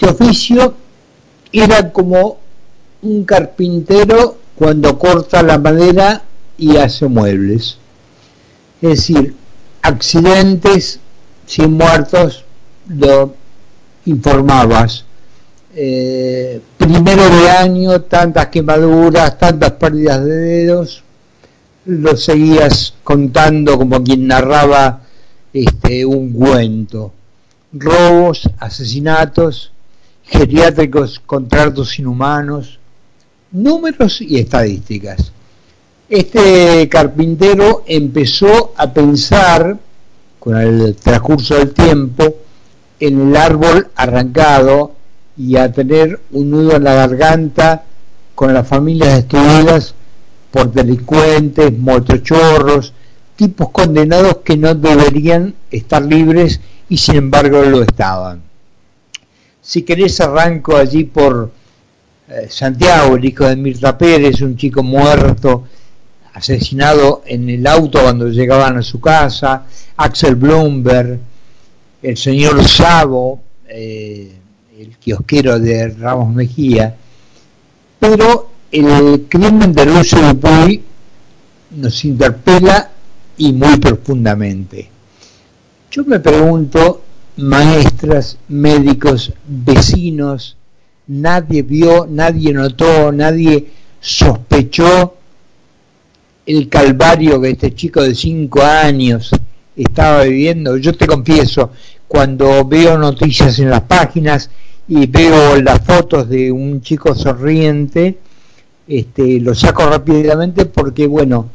este oficio era como un carpintero cuando corta la madera y hace muebles. Es decir, accidentes sin muertos, lo informabas. Eh, primero de año, tantas quemaduras, tantas pérdidas de dedos, lo seguías contando como quien narraba este, un cuento. Robos, asesinatos, geriátricos, contratos inhumanos, números y estadísticas. Este carpintero empezó a pensar, con el transcurso del tiempo, en el árbol arrancado y a tener un nudo en la garganta con las familias destruidas por delincuentes, motochorros, tipos condenados que no deberían estar libres y sin embargo lo estaban. Si querés arranco allí por eh, Santiago, el hijo de Mirta Pérez, un chico muerto, asesinado en el auto cuando llegaban a su casa, Axel Bloomberg, el señor Sabo, eh, el kiosquero de Ramos Mejía, pero el crimen de Lucio Dupuy nos interpela y muy profundamente. Yo me pregunto, maestras, médicos, vecinos, nadie vio, nadie notó, nadie sospechó el calvario que este chico de cinco años estaba viviendo. Yo te confieso, cuando veo noticias en las páginas y veo las fotos de un chico sonriente, este, lo saco rápidamente porque, bueno,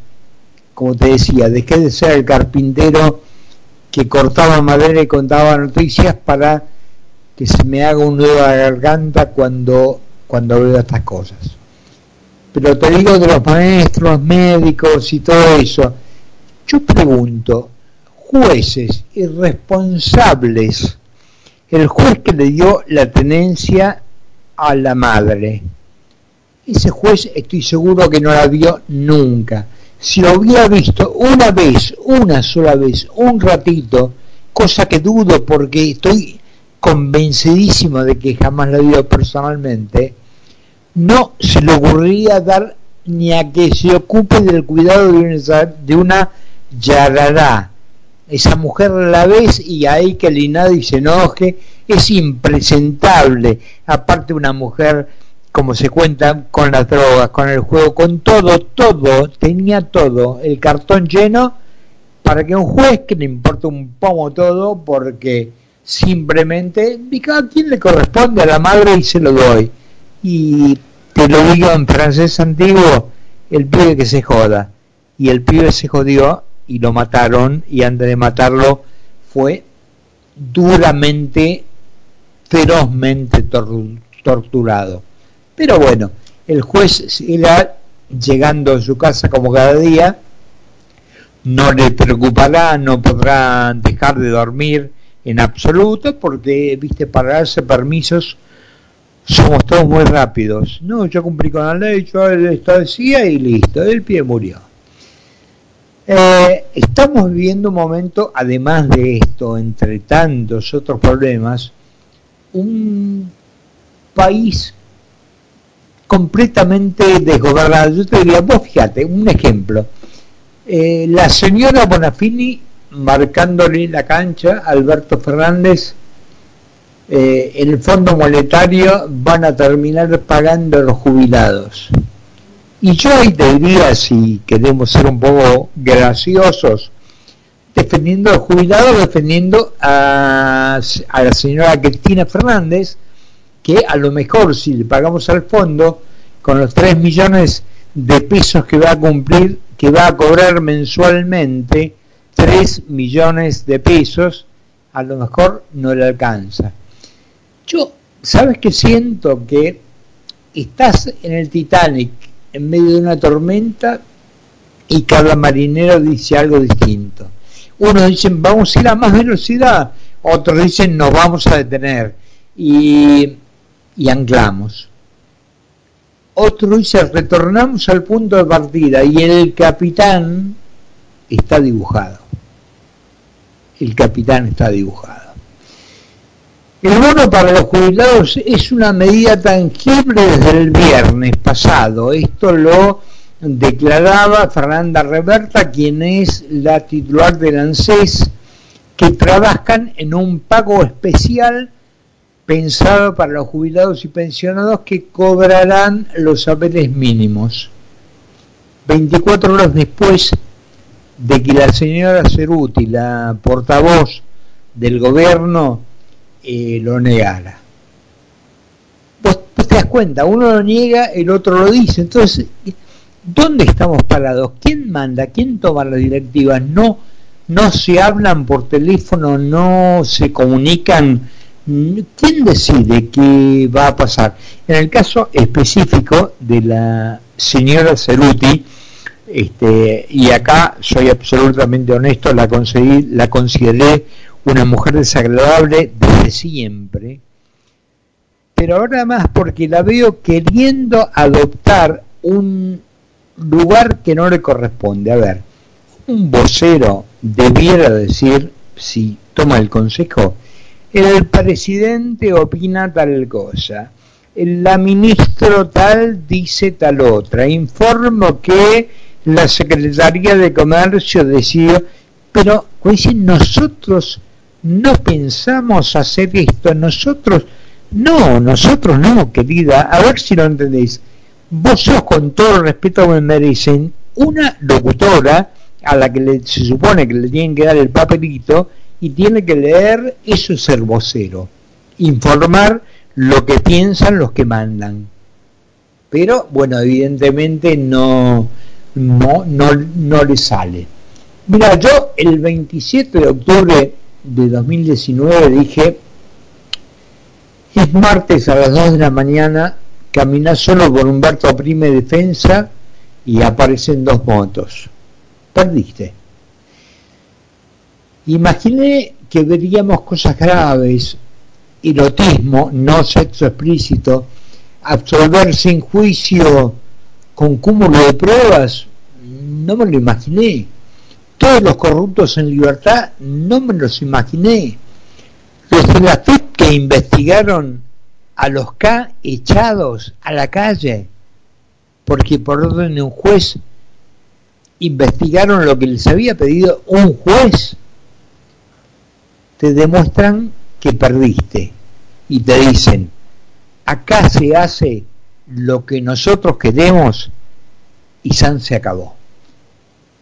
como te decía, dejé de ser el carpintero que cortaba madera y contaba noticias para que se me haga un nudo a la garganta cuando, cuando veo estas cosas. Pero te digo de los maestros, médicos y todo eso. Yo pregunto, jueces irresponsables, el juez que le dio la tenencia a la madre, ese juez estoy seguro que no la vio nunca. Si lo hubiera visto una vez, una sola vez, un ratito, cosa que dudo porque estoy convencidísimo de que jamás la vio personalmente, no se le ocurriría dar ni a que se ocupe del cuidado de una, de una yarará. Esa mujer la ves y ahí que el y se enoje, es impresentable. Aparte una mujer, como se cuenta, con las drogas, con el juego, con todo, todo, tenía todo, el cartón lleno, para que un juez que le importa un pomo todo, porque simplemente, a quién le corresponde a la madre y se lo doy y te lo digo en francés antiguo, el pibe que se joda. Y el pibe se jodió y lo mataron y antes de matarlo fue duramente, ferozmente torturado. Pero bueno, el juez irá llegando a su casa como cada día, no le preocupará, no podrá dejar de dormir en absoluto, porque, viste, para darse permisos somos todos muy rápidos. No, yo cumplí con la ley, yo establecía y listo, el pie murió. Eh, estamos viviendo un momento, además de esto, entre tantos otros problemas, un país completamente desgobernado. Yo te diría, vos fíjate, un ejemplo. Eh, la señora Bonafini marcándole la cancha a Alberto Fernández eh, el Fondo Monetario van a terminar pagando los jubilados. Y yo ahí te diría, si queremos ser un poco graciosos, defendiendo a los jubilados, defendiendo a, a la señora Cristina Fernández, que a lo mejor si le pagamos al fondo, con los 3 millones de pesos que va a cumplir, que va a cobrar mensualmente, 3 millones de pesos, a lo mejor no le alcanza. Yo, ¿sabes qué siento? Que estás en el Titanic en medio de una tormenta y cada marinero dice algo distinto. Unos dicen vamos a ir a más velocidad, otros dicen nos vamos a detener y, y anclamos. Otro dice retornamos al punto de partida y el capitán está dibujado. El capitán está dibujado. El bono para los jubilados es una medida tangible desde el viernes pasado. Esto lo declaraba Fernanda Reberta, quien es la titular del ANSES, que trabajan en un pago especial pensado para los jubilados y pensionados que cobrarán los saberes mínimos. 24 horas después de que la señora Ceruti, la portavoz del gobierno, eh, lo negara. Vos, te das cuenta, uno lo niega, el otro lo dice. Entonces, ¿dónde estamos parados? ¿Quién manda? ¿Quién toma las directivas? No, no se hablan por teléfono, no se comunican. ¿Quién decide qué va a pasar? En el caso específico de la señora Ceruti, este, y acá soy absolutamente honesto, la, conseguí, la consideré una mujer desagradable desde siempre, pero ahora más porque la veo queriendo adoptar un lugar que no le corresponde. A ver, un vocero debiera decir, si toma el consejo, el presidente opina tal cosa, la ministro tal dice tal otra, informo que la Secretaría de Comercio decidió, pero pues, nosotros no pensamos hacer esto, nosotros, no, nosotros no, querida, a ver si lo entendéis. Vos sos con todo el respeto que me merecen una locutora a la que se supone que le tienen que dar el papelito y tiene que leer, eso es ser vocero, informar lo que piensan los que mandan. Pero bueno, evidentemente no, no, no, no le sale. Mira, yo el 27 de octubre de 2019 dije, es martes a las 2 de la mañana, caminas solo con Humberto Prime Defensa y aparecen dos motos. Perdiste. Imaginé que veríamos cosas graves, erotismo, no sexo explícito, absolver sin juicio con cúmulo de pruebas, no me lo imaginé todos los corruptos en libertad, no me los imaginé. Los de la FIP que investigaron a los K echados a la calle, porque por orden de un juez investigaron lo que les había pedido un juez, te demuestran que perdiste y te dicen, acá se hace lo que nosotros queremos y San se acabó.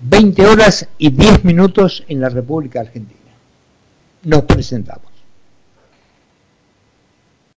20 horas y 10 minutos en la República Argentina. Nos presentamos.